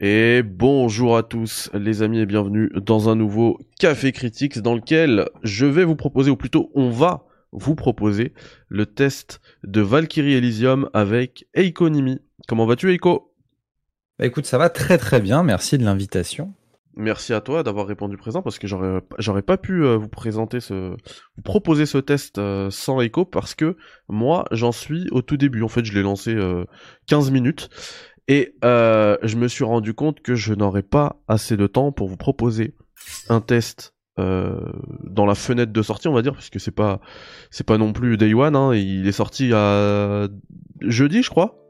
Et bonjour à tous les amis et bienvenue dans un nouveau Café Critics dans lequel je vais vous proposer, ou plutôt on va vous proposer le test de Valkyrie Elysium avec Eiko Nimi. Comment vas-tu Eiko? Bah écoute, ça va très très bien, merci de l'invitation. Merci à toi d'avoir répondu présent parce que j'aurais j'aurais pas pu euh, vous présenter ce vous proposer ce test euh, sans Echo parce que moi j'en suis au tout début en fait je l'ai lancé 15 euh, minutes et je me suis rendu compte que je n'aurais pas assez de temps pour vous proposer un test dans la fenêtre de sortie on va dire puisque c'est pas c'est pas non plus Day One hein, il est sorti à jeudi je crois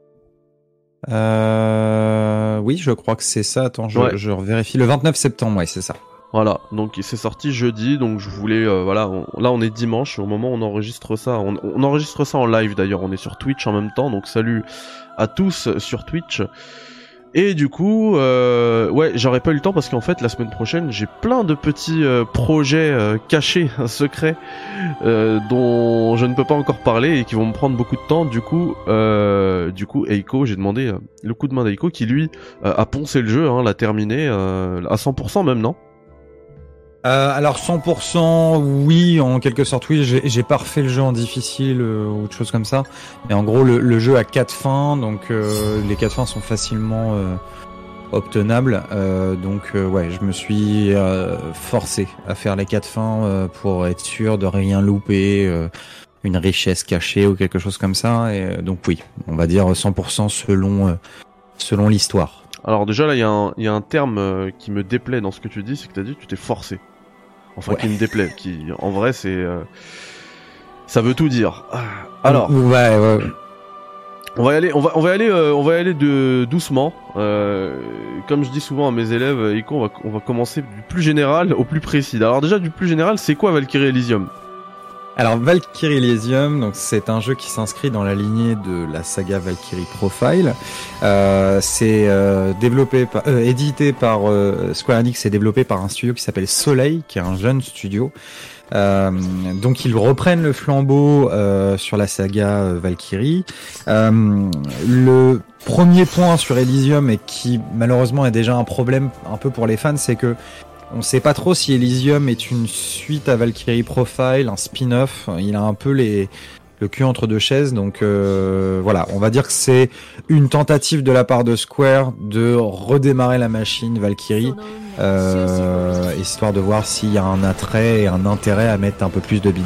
euh, oui, je crois que c'est ça. Attends, je, je vérifie. Le 29 septembre, ouais, c'est ça. Voilà, donc c'est sorti jeudi, donc je voulais, euh, voilà, là on est dimanche, au moment où on enregistre ça, on, enregistre ça en live d'ailleurs, on est sur Twitch en même temps, donc salut à tous sur Twitch. Et du coup, euh, ouais, j'aurais pas eu le temps parce qu'en fait, la semaine prochaine, j'ai plein de petits euh, projets euh, cachés, secrets, dont je ne peux pas encore parler et qui vont me prendre beaucoup de temps. Du coup, du coup, Eiko, j'ai demandé le coup de main d'Eiko qui lui a poncé le jeu, hein, l'a terminé à 100% même, non? Euh, alors 100% oui, en quelque sorte oui, j'ai pas refait le jeu en difficile euh, ou autre chose comme ça. Mais en gros le, jeu a quatre fins, donc euh, les quatre fins sont facilement obtenables. donc ouais, je me suis forcé à faire les quatre fins pour être sûr de rien louper, une richesse cachée ou quelque chose comme ça. Et donc oui, on va dire 100% selon selon l'histoire. Alors déjà là, il y, y, a un terme qui me déplaît dans ce que tu dis, c'est que tu as dit que tu t'es forcé. Enfin, qui me déplaît. Qui, en vrai, c'est. Euh, ça veut tout dire. Ah, alors. Ouais, ouais. On va y aller, on va, on va aller, euh, on va y aller de doucement. Euh, comme je dis souvent à mes élèves, on va, on va commencer du plus général au plus précis. Alors déjà du plus général, c'est quoi Valkyrie Elysium? Alors Valkyrie Elysium, donc c'est un jeu qui s'inscrit dans la lignée de la saga Valkyrie Profile. Euh, c'est euh, développé, par, euh, édité par Square Enix et développé par un studio qui s'appelle Soleil, qui est un jeune studio. donc ils reprennent le flambeau sur la saga Valkyrie. le premier point sur Elysium et qui malheureusement est déjà un problème un peu pour les fans, c'est que on sait pas trop si Elysium est une suite à Valkyrie Profile, un spin-off. Il a un peu les, le cul entre deux chaises. Donc euh, voilà, on va dire que c'est une tentative de la part de Square de redémarrer la machine Valkyrie, euh, histoire de voir s'il y a un attrait et un intérêt à mettre un peu plus de billes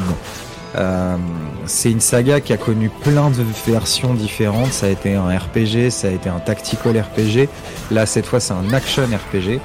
euh, c'est une saga qui a connu plein de versions différentes. Ça a été un RPG, ça a été un tactical RPG. Là, cette fois, c'est un action RPG.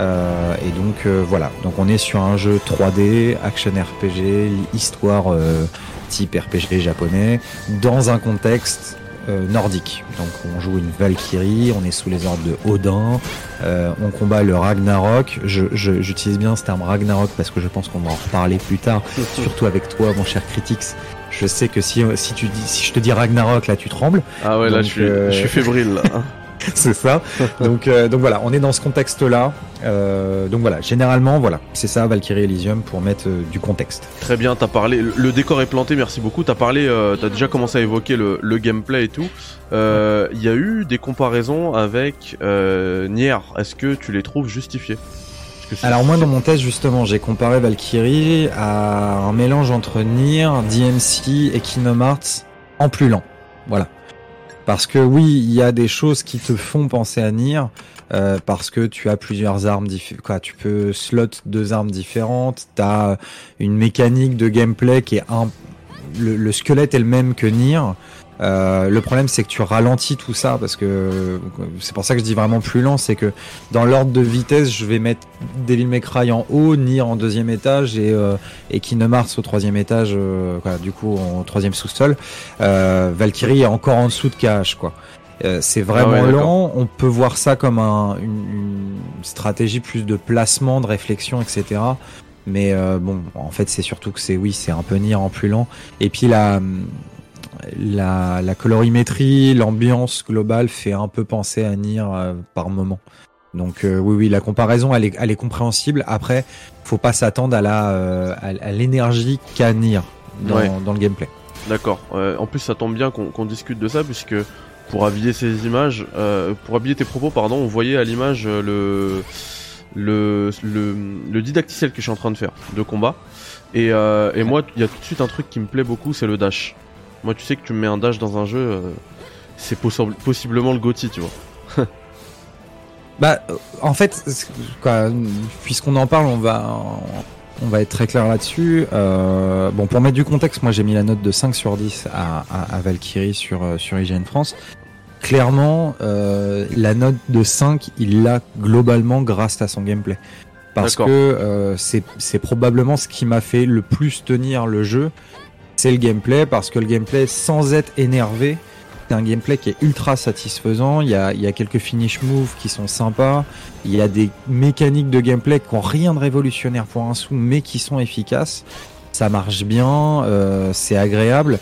Euh, et donc euh, voilà, donc on est sur un jeu 3D, action RPG, histoire euh, type RPG japonais, dans un contexte nordique. Donc on joue une Valkyrie, on est sous les ordres de Odin, on combat le Ragnarok. J'utilise bien ce terme Ragnarok parce que je pense qu'on va en reparler plus tard, surtout avec toi, mon cher Critics. Je sais que si, si, tu dis, si je te dis Ragnarok, là tu trembles. Ah ouais, là je suis, je suis fébrile. Là. c'est ça. Donc, euh, donc voilà, on est dans ce contexte-là. Euh, donc voilà, généralement, voilà, c'est ça Valkyrie Elysium pour mettre euh, du contexte. Très bien, t'as parlé, le décor est planté, merci beaucoup. T'as parlé, t'as déjà commencé à évoquer le, gameplay et tout. Il y a eu des comparaisons avec Nier. Est-ce que tu les trouves justifiées? Alors moi dans mon test justement j'ai comparé Valkyrie à un mélange entre Nier, DMC et Kingdom Hearts en plus lent. Voilà. Parce que oui, il y a des choses qui te font penser à Nier, euh, parce que tu as plusieurs armes quoi, tu peux slot deux armes différentes, tu as une mécanique de gameplay qui est un le, le squelette est le même que Nier, euh, le problème, c'est que tu ralentis tout ça parce que c'est pour ça que je dis vraiment plus lent. C'est que dans l'ordre de vitesse, je vais mettre Devil May Cry en haut, Nier en deuxième étage et, euh, et Kingdom Hearts au troisième étage, euh, du coup en troisième sous-sol. Euh, Valkyrie est encore en dessous de KH, quoi. Euh, c'est vraiment ah lent. On peut voir ça comme un, une, stratégie plus de placement, de réflexion, etc. Mais bon, en fait, c'est surtout que c'est oui, c'est un peu Nier en plus lent. Et puis la la, colorimétrie, l'ambiance globale fait un peu penser à Nier euh, par moment. Donc euh, oui, oui, la comparaison, elle est, elle est compréhensible. Après, faut pas s'attendre à la, euh, à, l'énergie qu'a Nier dans, dans le gameplay. D'accord. en plus, ça tombe bien qu'on discute de ça puisque pour habiller ces images, pour habiller tes propos, pardon, on voyait à l'image le, le, le, le didacticiel que je suis en train de faire de combat. Et, euh, et moi, il y a tout de suite un truc qui me plaît beaucoup, c'est le dash. Moi, tu sais que tu me mets un dash dans un jeu, euh, c'est possiblement le Gotti, tu vois. bah, euh, en fait, puisqu'on en parle, on va, on va être très clair là-dessus. Euh, bon, pour mettre du contexte, moi j'ai mis la note de 5 sur 10 à, à, Valkyrie sur, sur IGN France. Clairement, euh, la note de 5, il l'a globalement grâce à son gameplay. Parce que euh, c'est probablement ce qui m'a fait le plus tenir le jeu. C'est le gameplay, parce que le gameplay, sans être énervé, c'est un gameplay qui est ultra satisfaisant. Il y a, quelques finish moves qui sont sympas. Il y a des mécaniques de gameplay qui ont rien de révolutionnaire pour un sou, mais qui sont efficaces. Ça marche bien, euh, c'est agréable.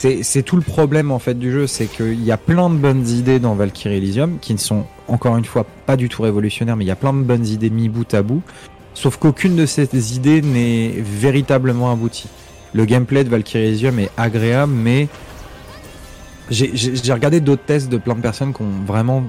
C'est tout le problème en fait du jeu, c'est qu'il y a plein de bonnes idées dans Valkyrie Elysium qui ne sont encore une fois pas du tout révolutionnaires, mais il y a plein de bonnes idées mis bout à bout. Sauf qu'aucune de ces idées n'est véritablement aboutie. Le gameplay de Valkyrie Elysium est agréable, mais j'ai regardé d'autres tests de plein de personnes qui ont vraiment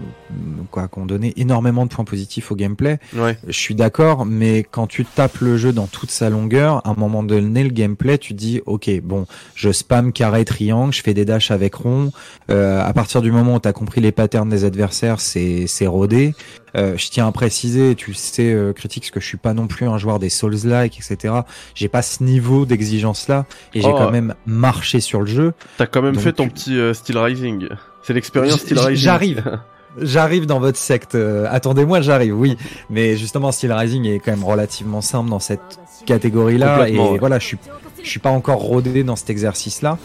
quoi, qui ont donné énormément de points positifs au gameplay. Ouais. Je suis d'accord, mais quand tu tapes le jeu dans toute sa longueur, à un moment donné, le gameplay, tu dis, ok, bon, je spam carré, triangle, je fais des dashs avec rond. Euh, à partir du moment où tu as compris les patterns des adversaires, c'est c'est rodé. Euh, je tiens à préciser, tu sais, euh, critique, que je suis pas non plus un joueur des Souls-like, etc. J'ai pas ce niveau d'exigence-là, et j'ai Oh. quand même marché sur le jeu. T'as quand même Donc fait ton petit euh, Steel Rising. C'est l'expérience Steel Rising. j'arrive. J'arrive dans votre secte. euh, Attendez-moi, j'arrive. Oui, mais justement, Steel Rising est quand même relativement simple dans cette catégorie-là, et ouais. voilà, je suis, je suis pas encore rodé dans cet exercice-là.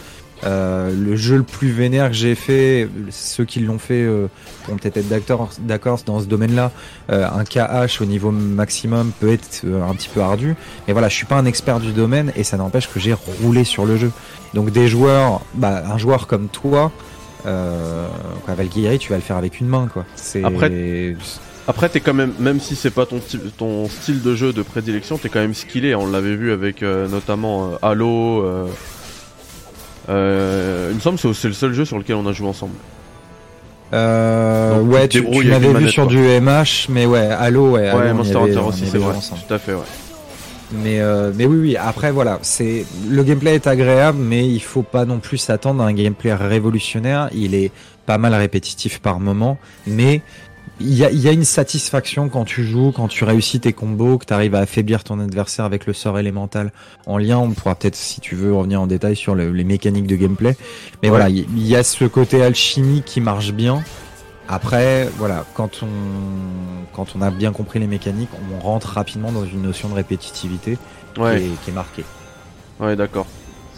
Euh, le jeu le plus vénère que j'ai fait, ceux qui l'ont fait euh, pourront peut-être être d'accord, dans ce domaine-là. Euh, un KH au niveau maximum peut être euh, un petit peu ardu, mais voilà, je suis pas un expert du domaine et ça n'empêche que j'ai roulé sur le jeu. Donc des joueurs, bah, un joueur comme toi, euh, tu vas le faire avec une main, quoi. Après- t'es quand même, même si c'est pas ton, ton style de jeu de prédilection, t'es quand même skillé. On l'avait vu avec notamment Halo. Euh, il me semble que c'est le seul jeu sur lequel on a joué ensemble. Euh, Donc, ouais, tu, tu m'avais vu manette, sur quoi. du MH, mais ouais, Halo, ouais. Halo, ouais, Monster Hunter aussi, c'est vrai. ensemble. Tout à fait, ouais. Mais, euh, mais oui, oui. Après, voilà, c'est le gameplay est agréable, mais il faut pas non plus s'attendre à un gameplay révolutionnaire. Il est pas mal répétitif par moment, mais il y a, il y a une satisfaction quand tu joues, quand tu réussis tes combos, que tu arrives à affaiblir ton adversaire avec le sort élémental en lien. On pourra peut-être, si tu veux, revenir en détail sur le- les mécaniques de gameplay. Mais Ouais. voilà, il y a ce côté alchimie qui marche bien. Après, voilà, quand on, quand on a bien compris les mécaniques, on rentre rapidement dans une notion de répétitivité Ouais, qui, est, qui est marquée. ouais, d'accord.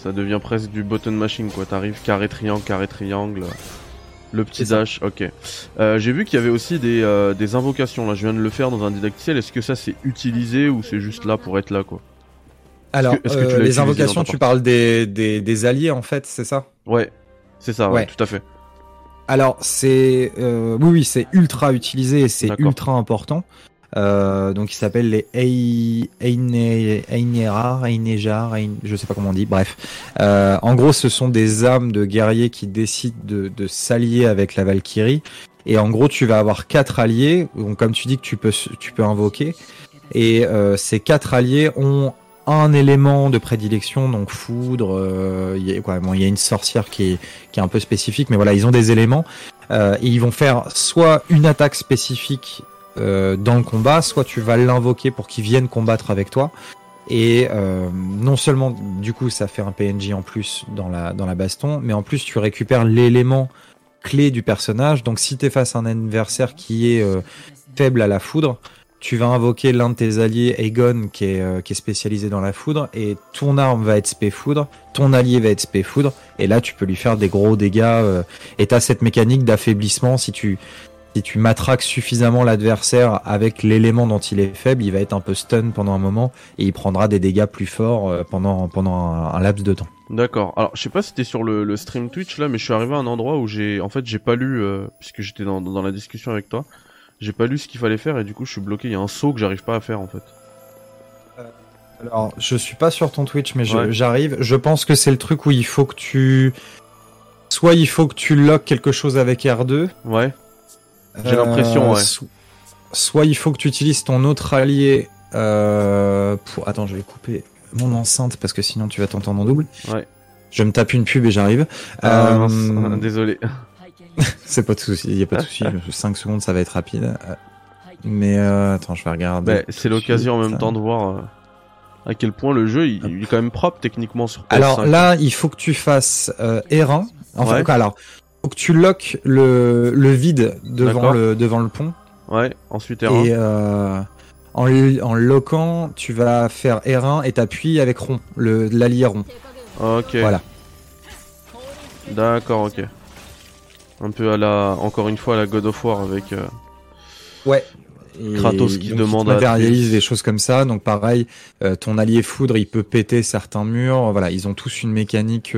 Ça devient presque du button machine, quoi. T'arrives carré triangle, carré triangle. Le petit dash, ok. Euh, J'ai vu qu'il y avait aussi des, euh, des invocations. Là, je viens de le faire dans un didacticiel. Est-ce que ça c'est utilisé ou c'est juste là pour être là, quoi? Alors, que tu euh, les invocations, tu parles des, des, des alliés en fait, c'est ça? Ouais, c'est ça, ouais, Ouais. tout à fait. Alors, c'est euh, oui, oui, c'est ultra utilisé et c'est ultra important. Euh, donc, il s'appelle les Ei- Eine- Einerar, Einejar, Ein- je sais pas comment on dit. Bref, Euh, en gros, ce sont des âmes de guerriers qui décident de, s'allier avec la Valkyrie. Et en gros, tu vas avoir quatre alliés, donc comme tu dis que tu peux tu peux invoquer. Et euh, ces quatre alliés ont un élément de prédilection, donc foudre. Il y, a- une sorcière qui est un peu spécifique, mais voilà, ils ont des éléments et ils vont faire soit une attaque spécifique euh, dans le combat, soit tu vas l'invoquer pour qu'il vienne combattre avec toi. Et euh, non seulement du coup ça fait un PNJ en plus dans la dans la baston, mais en plus tu récupères l'élément clé du personnage. Donc si t'es face à un adversaire qui est euh, faible à la foudre, tu vas invoquer l'un de tes alliés, Aegon, qui est, spécialisé dans la foudre, et ton arme va être spé foudre, ton allié va être spé foudre, et là tu peux lui faire des gros dégâts. euh, et t'as cette mécanique d'affaiblissement si tu si tu matraques suffisamment l'adversaire avec l'élément dont il est faible, il va être un peu stun pendant un moment et il prendra des dégâts plus forts euh, pendant pendant un, un laps de temps. D'accord. Alors, je sais pas si c'était sur le, le stream Twitch là, mais je suis arrivé à un endroit où j'ai, en fait, j'ai pas lu, euh, puisque j'étais dans, dans la discussion avec toi, j'ai pas lu ce qu'il fallait faire et du coup, je suis bloqué. Il y a un saut que j'arrive pas à faire en fait. Alors, je suis pas sur ton Twitch, mais je- Ouais. j'arrive. Je pense que c'est le truc où il faut que tu soit il faut que tu lock quelque chose avec R2. Ouais. J'ai l'impression, ouais. so- soit il faut que tu utilises ton autre allié euh, pour. Attends, je vais couper mon enceinte parce que sinon tu vas t'entendre en double. Ouais. Je me tape une pub et j'arrive. Ah, Euh, désolé. c'est pas de souci, y a pas de souci. 5 secondes, ça va être rapide. Euh, Mais euh, attends, je vais regarder. Bah, c'est l'occasion en même Ça. temps de voir euh, à quel point le jeu il, il est quand même propre techniquement sur PS5. Alors là, il faut que tu fasses euh, R1. Enfin, Ouais. quoi, alors, faut que tu lock le, le vide devant le, devant le pont. Ouais, ensuite R1. Et euh, en, en loquant, tu vas faire R1 et t'appuies avec rond, l'allié rond. Ok. Voilà. D'accord, ok. Un peu à la, encore une fois, à la God of War avec. euh, Ouais. Et Kratos qui demande à matérialise des choses comme ça. Donc pareil, euh, ton allié foudre, il peut péter certains murs. Voilà, ils ont tous une mécanique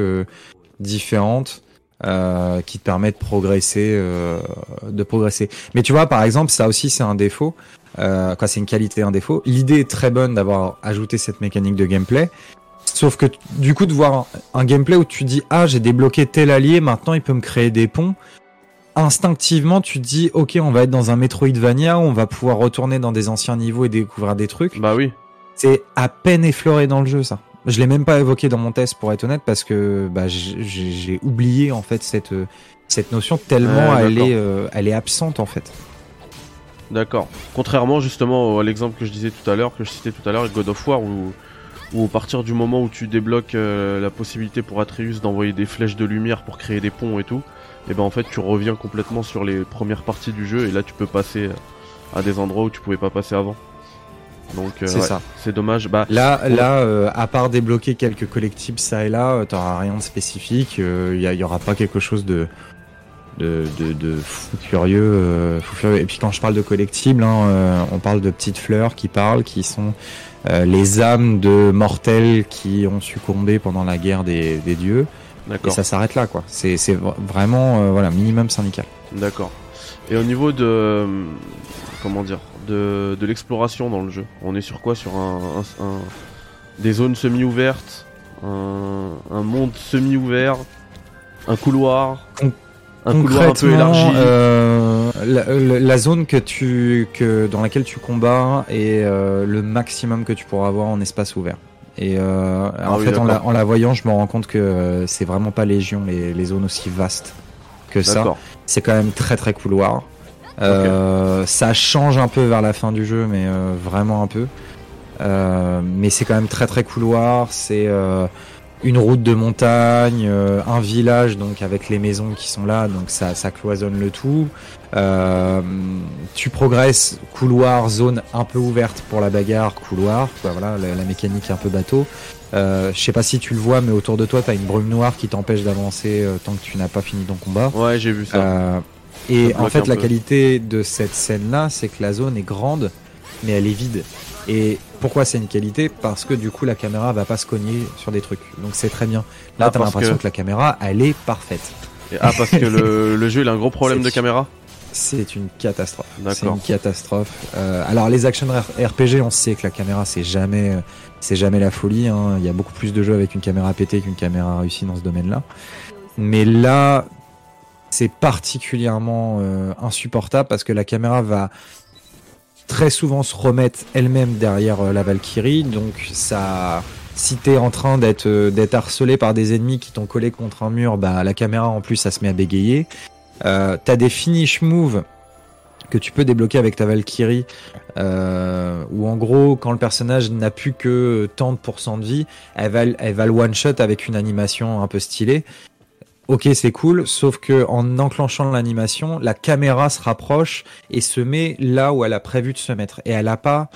différente. Euh, qui te permet de progresser, euh, de progresser. Mais tu vois, par exemple, ça aussi c'est un défaut. Euh, quoi, c'est une qualité, un défaut. L'idée est très bonne d'avoir ajouté cette mécanique de gameplay. Sauf que du coup de voir un, un gameplay où tu dis ah j'ai débloqué tel allié, maintenant il peut me créer des ponts. Instinctivement tu te dis ok on va être dans un Metroidvania, on va pouvoir retourner dans des anciens niveaux et découvrir des trucs. Bah oui. C'est à peine effleuré dans le jeu ça. Je l'ai même pas évoqué dans mon test pour être honnête parce que bah, j'ai oublié en fait cette cette notion tellement elle est euh, elle est absente en fait. D'accord. Contrairement justement à l'exemple que je disais tout à l'heure, que je citais tout à l'heure, God of War, où, où à partir du moment où tu débloques euh, la possibilité pour Atreus d'envoyer des flèches de lumière pour créer des ponts et tout, et ben en fait tu reviens complètement sur les premières parties du jeu et là tu peux passer à des endroits où tu pouvais pas passer avant. Donc euh, C'est ouais, ça. c'est dommage. Bah Là, là, euh, à part débloquer quelques collectibles ça et là, euh, t'auras rien de spécifique. Il y, aura pas quelque chose de de, de, de fou furieux, euh, fou furieux. Et puis quand je parle de collectibles, hein, euh, on parle de petites fleurs qui parlent, qui sont euh, les âmes de mortels qui ont succombé pendant la guerre des, des dieux. Et ça s'arrête là, quoi. C'est c'est vra- vraiment voilà minimum syndical. D'accord. Et au niveau de comment dire de, de l'exploration dans le jeu, on est sur quoi Sur un, un- un- des zones semi-ouvertes, un, un monde semi-ouvert, un couloir, un couloir un peu Concrètement, élargi. euh, la, la- la zone que tu que dans laquelle tu combats est euh, le maximum que tu pourras avoir en espace ouvert. Et euh, Ah en oui, fait, en la, en la voyant, je me rends compte que c'est vraiment pas légion les, les zones aussi vastes que ça. C'est quand même très très couloir. Euh, Ça change un peu vers la fin du jeu, mais euh, vraiment un peu. Euh, mais c'est quand même très très couloir. C'est une route de montagne, euh, un village donc avec les maisons qui sont là, donc ça, ça cloisonne le tout. Euh, tu progresses couloir, zone un peu ouverte pour la bagarre, couloir, quoi, voilà la, la mécanique un peu bateau. Euh, je sais pas si tu le vois, mais autour de toi, t'as une brume noire qui t'empêche d'avancer tant que tu n'as pas fini ton combat. Ouais, j'ai vu ça. Et en fait, la peu. qualité de cette scène-là, c'est que la zone est grande, mais elle est vide. Et pourquoi c'est une qualité? Parce que du coup, la caméra va pas se cogner sur des trucs. Donc c'est très bien. Là, Ah, t'as l'impression que- que... la caméra, elle est parfaite. Et- ah, parce que le, le jeu il a un gros problème de caméra? C'est une catastrophe. C'est une catastrophe. Euh, alors les action RPG, on sait que la caméra, c'est jamais, euh, c'est jamais la folie. hein. Il y a beaucoup plus de jeux avec une caméra pétée qu'une caméra réussie dans ce domaine-là. Mais là, c'est particulièrement euh, insupportable parce que la caméra va très souvent se remettre elle-même derrière euh, la Valkyrie. Donc ça, si t'es en train d'être euh, d'être harcelé par des ennemis qui t'ont collé contre un mur, bah la caméra en plus, ça se met à bégayer. T'as des finish moves que tu peux débloquer avec ta Valkyrie, euh, où en gros, quand le personnage n'a plus que tant de pourcents de vie, elle va, elle va le one shot avec une animation un peu stylée. Ok, c'est cool, sauf que en enclenchant l'animation, la caméra se rapproche et se met là où elle a prévu de se mettre. Et elle a pas,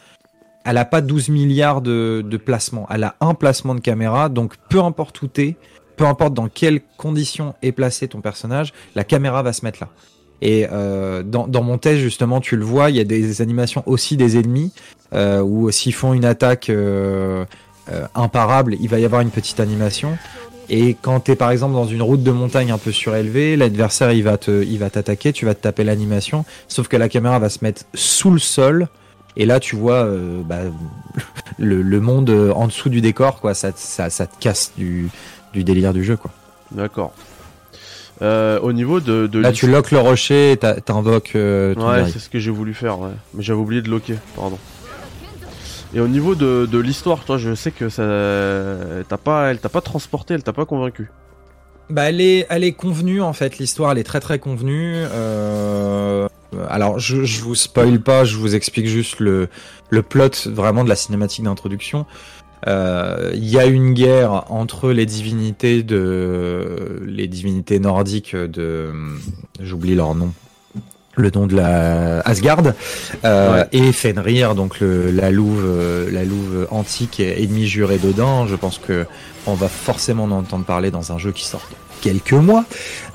elle a pas 12 milliards de, placements. Elle a un placement de caméra, donc peu importe où t'es, peu importe dans quelles conditions est placé ton personnage, la caméra va se mettre là. Et euh, dans, mon test, justement, tu le vois, il y a des animations aussi des ennemis, euh, où s'ils font une attaque euh, imparable, il va y avoir une petite animation. Et quand tu es par exemple dans une route de montagne un peu surélevée, l'adversaire il va te, il va t'attaquer, tu vas te taper l'animation, sauf que la caméra va se mettre sous le sol. Et là, tu vois euh, bah, le, le monde euh, en dessous du décor, quoi. Ça, te- ça, ça te casse du, du délire du jeu, quoi. D'accord. Euh, au niveau de, de Là, tu loques le rocher et t'invoques. euh, Ouais, c'est ce que j'ai voulu faire, ouais. Mais j'avais oublié de loquer, pardon. Et au niveau de, de l'histoire, toi, je sais que ça, t'as pas, elle t'a pas transporté, elle t'a pas convaincu. Bah, elle est, elle est convenue en fait. L'histoire, elle est très très convenue. Euh... Alors, je, je vous spoil pas, je vous explique juste le, le plot vraiment de la cinématique d'introduction. Euh, Il y a une guerre entre les divinités de, les divinités nordiques de, j'oublie leur nom. Le nom de la Asgard euh, Ouais. et Fenrir, donc le, la louve, euh, la louve antique et ennemi juré d'Odin. Je pense que on va forcément en entendre parler dans un jeu qui sort quelques mois.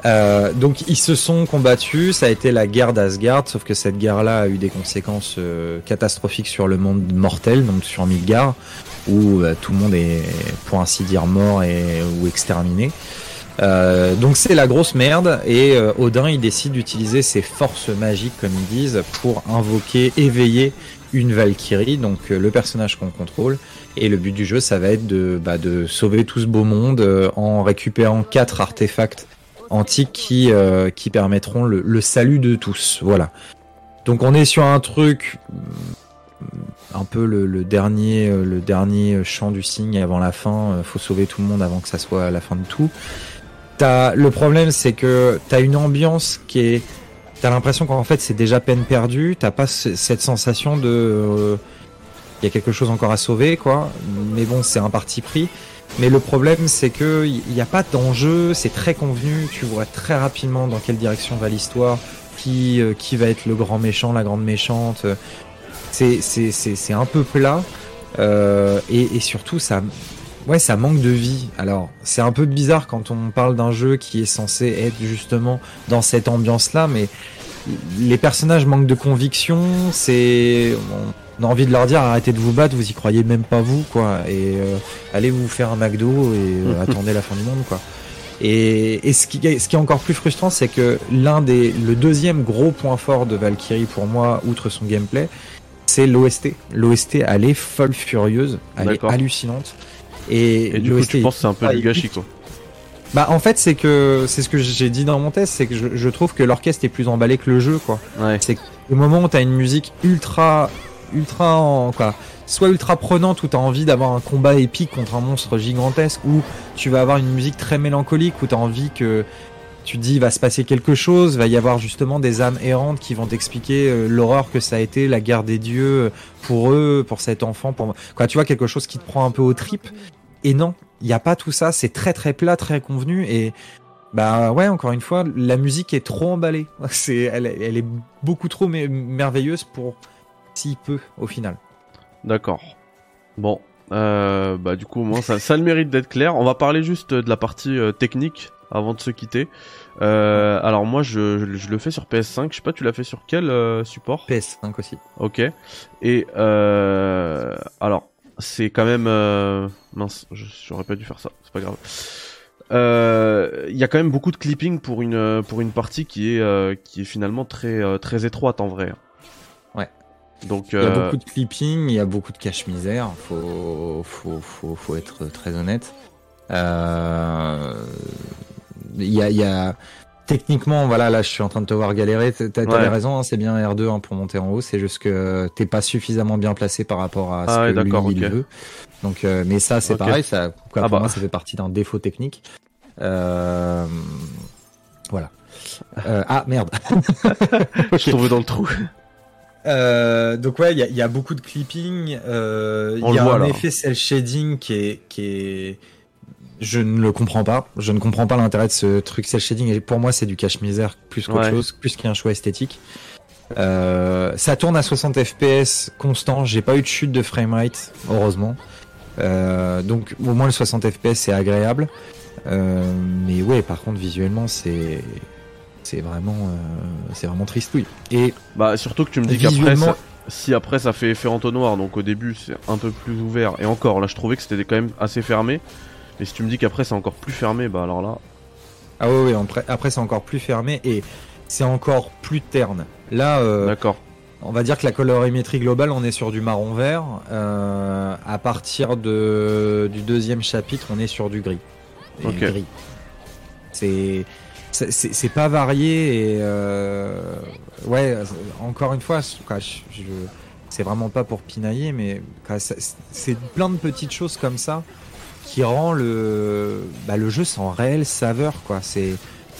Euh, donc ils se sont combattus, ça a été la guerre d'Asgard, sauf que cette guerre-là a eu des conséquences euh, catastrophiques sur le monde mortel, donc sur Midgard, où tout le monde est pour ainsi dire mort et ou exterminé. Euh, donc c'est la grosse merde et euh, Odin il décide d'utiliser ses forces magiques comme ils disent pour invoquer, éveiller une Valkyrie, donc euh, le personnage qu'on contrôle. Et le but du jeu, ça va être de, bah, sauver tout ce beau monde en récupérant quatre artefacts antiques qui, permettront le, salut de tous. Voilà. Donc on est sur un truc mm, un peu le, dernier le dernier chant du cygne avant la fin. Faut sauver tout le monde avant que ça soit la fin de tout. T'as le problème, c'est que t'as une ambiance qui est T'as l'impression qu'en fait c'est déjà peine perdue, t'as pas ce- cette sensation de... euh, Il y a quelque chose encore à sauver, quoi. Mais bon, c'est un parti pris. Mais le problème, c'est que il n'y a pas d'enjeu, c'est très convenu, tu vois très rapidement dans quelle direction va l'histoire, qui, euh, qui va être le grand méchant, la grande méchante. C'est, c'est, c'est, un peu plat. Euh, et surtout, ça, ouais, ça manque de vie. Alors, c'est un peu bizarre quand on parle d'un jeu qui est censé être justement dans cette ambiance-là, mais les personnages manquent de conviction. C'est, on a envie de leur dire arrêtez de vous battre, vous y croyez même pas vous, quoi. Et euh, allez vous faire un McDo et euh, attendez la fin du monde, quoi. Et, et ce, qui, est- ce qui est encore plus frustrant, c'est que l'un des, le deuxième gros point fort de Valkyrie pour moi, outre son gameplay, c'est l'OST. L'OST, elle est folle furieuse, elle est hallucinante. Et, Et du coup, tu penses que c'est un peu pas du gâchis, quoi. Bah en fait c'est que c'est ce que j'ai dit dans mon test, c'est que je, je trouve que l'orchestre est plus emballé que le jeu quoi. Ouais. C'est au moment où t'as une musique ultra ultra en, quoi, soit ultra prenante où t'as envie d'avoir un combat épique contre un monstre gigantesque, ou tu vas avoir une musique très mélancolique où t'as envie que tu dis il va se passer quelque chose, va y avoir justement des âmes errantes qui vont t'expliquer euh, l'horreur que ça a été, la guerre des dieux euh, pour eux, pour cet enfant, pour quoi tu vois quelque chose qui te prend un peu aux tripes. Et non, il n'y a pas tout ça, c'est très très plat, très convenu et bah ouais, encore une fois, la musique est trop emballée. C'est, elle, est- beaucoup trop merveilleuse pour si peu au final. D'accord. Bon. Euh, bah du coup, au moins, ça, ça le mérite d'être clair. On va parler juste de la partie technique avant de se quitter. Euh, alors moi, je, je, je le fais sur PS5. Je sais pas, tu l'as fait sur quel euh, support? PS5 aussi. Ok. Et euh, alors, c'est quand même mince. J'aurais pas dû faire ça. C'est pas grave. Il y a quand même beaucoup de clipping pour une pour une partie qui est qui est finalement très très étroite en vrai. Ouais. Donc Il y a beaucoup de clipping, il y a beaucoup de cache-misère, faut, faut, faut, faut être très honnête. Euh, Il y a, il y a techniquement, voilà, là je suis en train de te voir galérer. T'as Ouais. raison, hein, c'est bien R2 hein, pour monter en haut. C'est juste que t'es pas suffisamment bien placé par rapport à ce Ah que lui d'accord, il veut. Donc, euh, mais ça c'est pareil, ça, quoi, Ah pour bah. moi ça fait partie d'un défaut technique. Euh, voilà. Euh, ah merde. je suis tombé dans le trou. Donc ouais, il y a, il y a beaucoup de clipping. Il y a un là. effet cel shading qui est, qui est, je ne le comprends pas. Je ne comprends pas l'intérêt de ce truc cel shading. Et pour moi, c'est du cache misère plus qu'autre Ouais. chose, plus qu'un choix esthétique. Euh, ça tourne à 60 FPS constant. J'ai pas eu de chute de framerate, heureusement. Euh, donc au moins le 60 FPS c'est agréable. Euh, mais ouais, par contre visuellement c'est c'est vraiment c'est vraiment tristouille. Et Bah surtout que tu me dis qu'après ça- si après ça fait effet entonnoir donc au début c'est un peu plus ouvert et encore là je trouvais que c'était quand même assez fermé et si tu me dis qu'après c'est encore plus fermé bah alors là Ah oui, oui, après, c'est encore plus fermé et c'est encore plus terne. Là, euh, d'accord on va dire que la colorimétrie globale, on est sur du marron vert. Euh, à partir de, du deuxième chapitre, on est sur du gris. Et Ok. gris. C'est c'est pas varié et euh, ouais, encore une fois, c'est vraiment pas pour pinailler, mais c'est plein de petites choses comme ça qui rend le, bah, le jeu sans réelle saveur, quoi. C'est,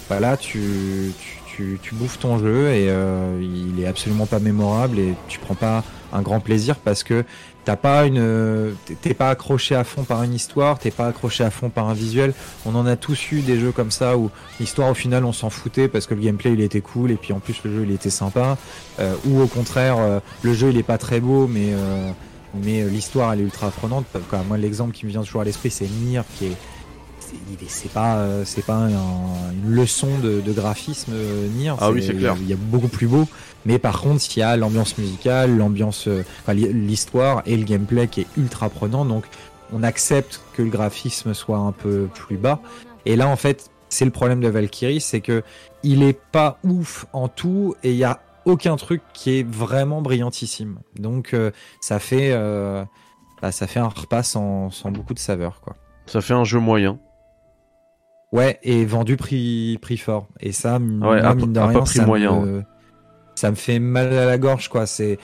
bah là, tu, tu, tu, bouffes ton jeu et euh, il est absolument pas mémorable et tu prends pas un grand plaisir parce que t'as pas une, t'es pas accroché à fond par une histoire, t'es pas accroché à fond par un visuel. On en a tous eu des jeux comme ça où l'histoire au final on s'en foutait parce que le gameplay il était cool et puis en plus le jeu il était sympa. Euh, ou au contraire euh, le jeu il est pas très beau mais euh, mais l'histoire elle est ultra prenante. moi l'exemple qui me vient toujours à l'esprit c'est Nier qui est c'est pas c'est pas une leçon de, graphisme Nier. Ah oui c'est clair. Il y a beaucoup plus beau. Mais par contre, il y a l'ambiance musicale, l'ambiance, euh, l'histoire et le gameplay qui est ultra prenant. Donc, on accepte que le graphisme soit un peu plus bas. Et là, en fait, c'est le problème de Valkyrie, c'est que il est pas ouf en tout et il y a aucun truc qui est vraiment brillantissime. Donc, euh, ça fait, euh, bah, ça fait un repas sans, sans beaucoup de saveur, quoi. Ça fait un jeu moyen. Ouais, et vendu prix, prix fort. Et ça, ouais, mine de rien, prix moyen ça me fait mal à la gorge, quoi. C'est,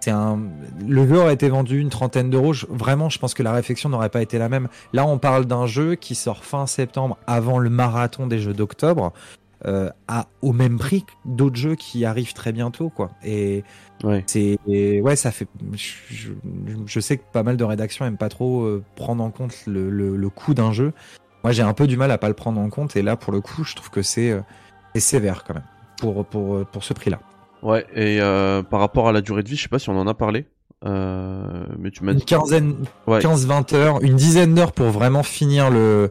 c'est un, le jeu aurait été vendu une trentaine d'euros. Vraiment, je pense que la réflexion n'aurait pas été la même. Là, on parle d'un jeu qui sort fin septembre, avant le marathon des jeux d'octobre, euh, à au même prix que d'autres jeux qui arrivent très bientôt, quoi. Et ouais. c'est, ouais, ça fait. Je, sais que pas mal de rédactions aiment pas trop euh, prendre en compte le, le, coût d'un jeu. Moi, j'ai un peu du mal à pas le prendre en compte, et là, pour le coup, je trouve que c'est, euh, sévère quand même pour pour pour ce prix-là. Ouais, et euh, par rapport à la durée de vie, je sais pas si on en a parlé. Euh, mais tu m'as dit. Une quinzaine, 15-20 heures, une dizaine d'heures pour vraiment finir le.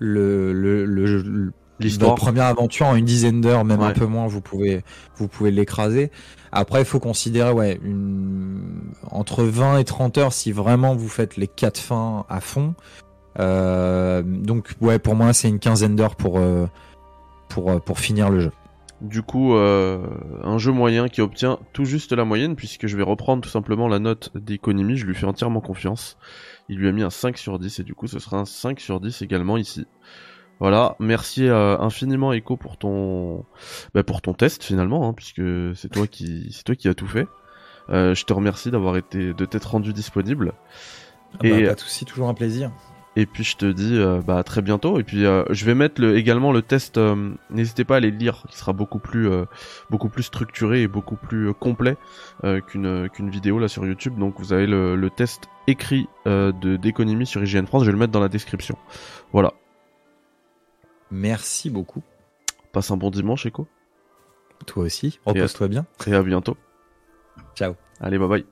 le, le, le L'histoire. première aventure en une dizaine d'heures, même un peu moins, vous pouvez, vous pouvez l'écraser. Après, il faut considérer, ouais, une, entre 20 et 30 heures si vraiment vous faites les quatre fins à fond. Euh, donc, ouais, pour moi, c'est une quinzaine d'heures pour, euh, pour, euh, pour finir le jeu. Du coup, euh, un jeu moyen qui obtient tout juste la moyenne, puisque je vais reprendre tout simplement la note d'économie, je lui fais entièrement confiance. Il lui a mis un 5 sur 10, et du coup ce sera un 5 sur 10 également ici. Voilà, merci euh, infiniment Echo pour ton bah, pour ton test finalement, hein, puisque c'est toi qui c'est toi qui as tout fait. Euh, je te remercie d'avoir été de t'être rendu disponible. Ah bah, et pas de souci, toujours un plaisir. Et puis je te dis euh, bah à très bientôt. Et puis euh, je vais mettre le, également le test. Euh, n'hésitez pas à aller le lire, qui sera beaucoup plus beaucoup plus structuré et beaucoup plus complet qu'une qu'une vidéo là sur YouTube. Donc vous avez le, le test écrit de d'économie sur IGN France. Je vais le mettre dans la description. Voilà. Merci beaucoup. Passe un bon dimanche, Echo. Toi aussi. Repose-toi bien. Et à bientôt. Ciao. Allez, bye bye.